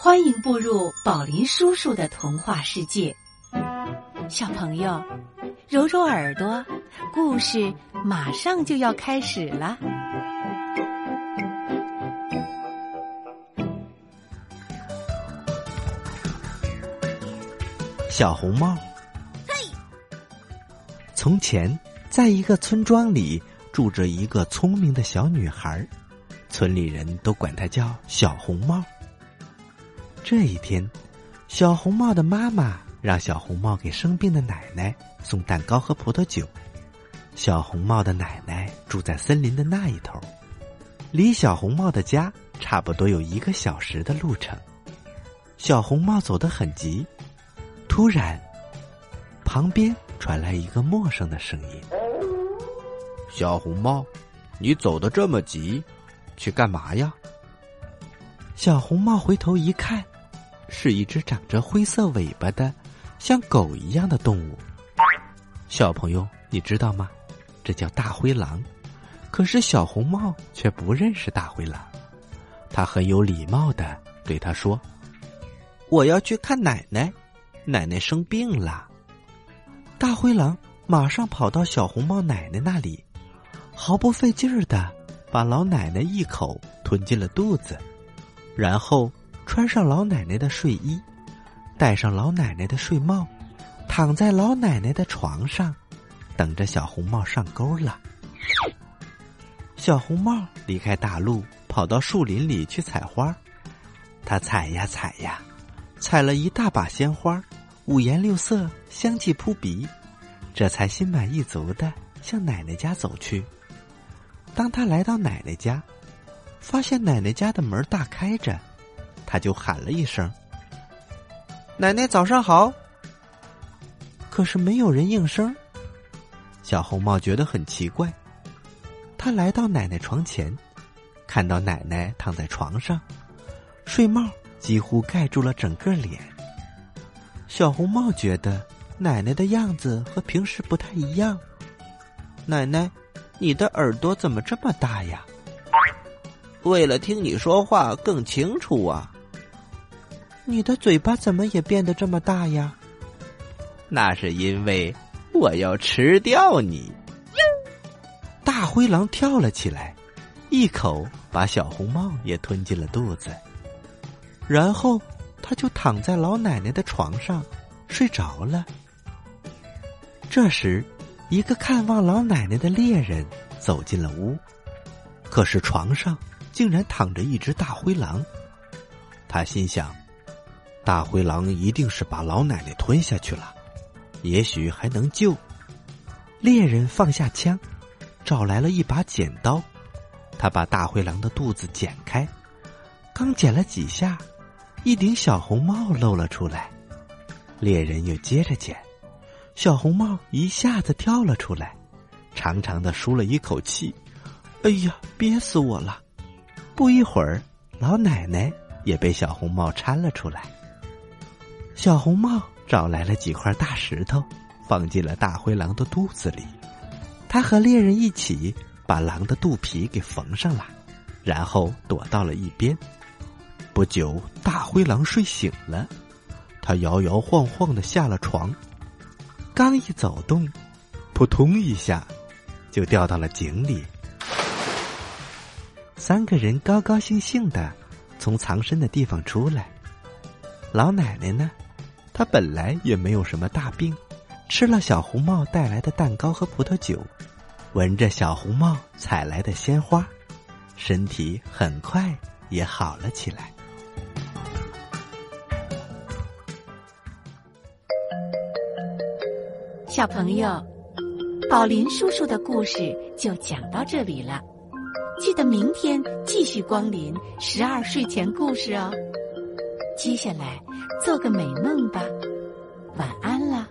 欢迎步入宝林叔叔的童话世界，小朋友，揉揉耳朵，故事马上就要开始了。小红帽，嘿！从前，在一个村庄里，住着一个聪明的小女孩，村里人都管她叫小红帽。这一天，小红帽的妈妈让小红帽给生病的奶奶送蛋糕和葡萄酒。小红帽的奶奶住在森林的那一头，离小红帽的家差不多有一个小时的路程。小红帽走得很急，突然，旁边传来一个陌生的声音：“小红帽，你走得这么急，去干嘛呀？”小红帽回头一看。是一只长着灰色尾巴的，像狗一样的动物。小朋友，你知道吗？这叫大灰狼。可是小红帽却不认识大灰狼。他很有礼貌的对他说：“我要去看奶奶，奶奶生病了。”大灰狼马上跑到小红帽奶奶那里，毫不费劲儿的把老奶奶一口吞进了肚子，然后。穿上老奶奶的睡衣，戴上老奶奶的睡帽，躺在老奶奶的床上，等着小红帽上钩了。小红帽离开大路，跑到树林里去采花。他采呀采呀，采了一大把鲜花，五颜六色，香气扑鼻。这才心满意足的向奶奶家走去。当他来到奶奶家，发现奶奶家的门大开着。他就喊了一声：“奶奶，早上好。”可是没有人应声。小红帽觉得很奇怪，他来到奶奶床前，看到奶奶躺在床上，睡帽几乎盖住了整个脸。小红帽觉得奶奶的样子和平时不太一样。奶奶，你的耳朵怎么这么大呀？为了听你说话更清楚啊。你的嘴巴怎么也变得这么大呀？那是因为我要吃掉你。大灰狼跳了起来，一口把小红帽也吞进了肚子，然后他就躺在老奶奶的床上睡着了。这时，一个看望老奶奶的猎人走进了屋，可是床上竟然躺着一只大灰狼，他心想。大灰狼一定是把老奶奶吞下去了，也许还能救。猎人放下枪，找来了一把剪刀，他把大灰狼的肚子剪开。刚剪了几下，一顶小红帽露了出来。猎人又接着剪，小红帽一下子跳了出来，长长的舒了一口气。哎呀，憋死我了！不一会儿，老奶奶也被小红帽搀了出来。小红帽找来了几块大石头，放进了大灰狼的肚子里。他和猎人一起把狼的肚皮给缝上了，然后躲到了一边。不久，大灰狼睡醒了，他摇摇晃晃的下了床，刚一走动，扑通一下，就掉到了井里。三个人高高兴兴的从藏身的地方出来。老奶奶呢？他本来也没有什么大病，吃了小红帽带来的蛋糕和葡萄酒，闻着小红帽采来的鲜花，身体很快也好了起来。小朋友，宝林叔叔的故事就讲到这里了，记得明天继续光临十二睡前故事哦。接下来。做个美梦吧，晚安了。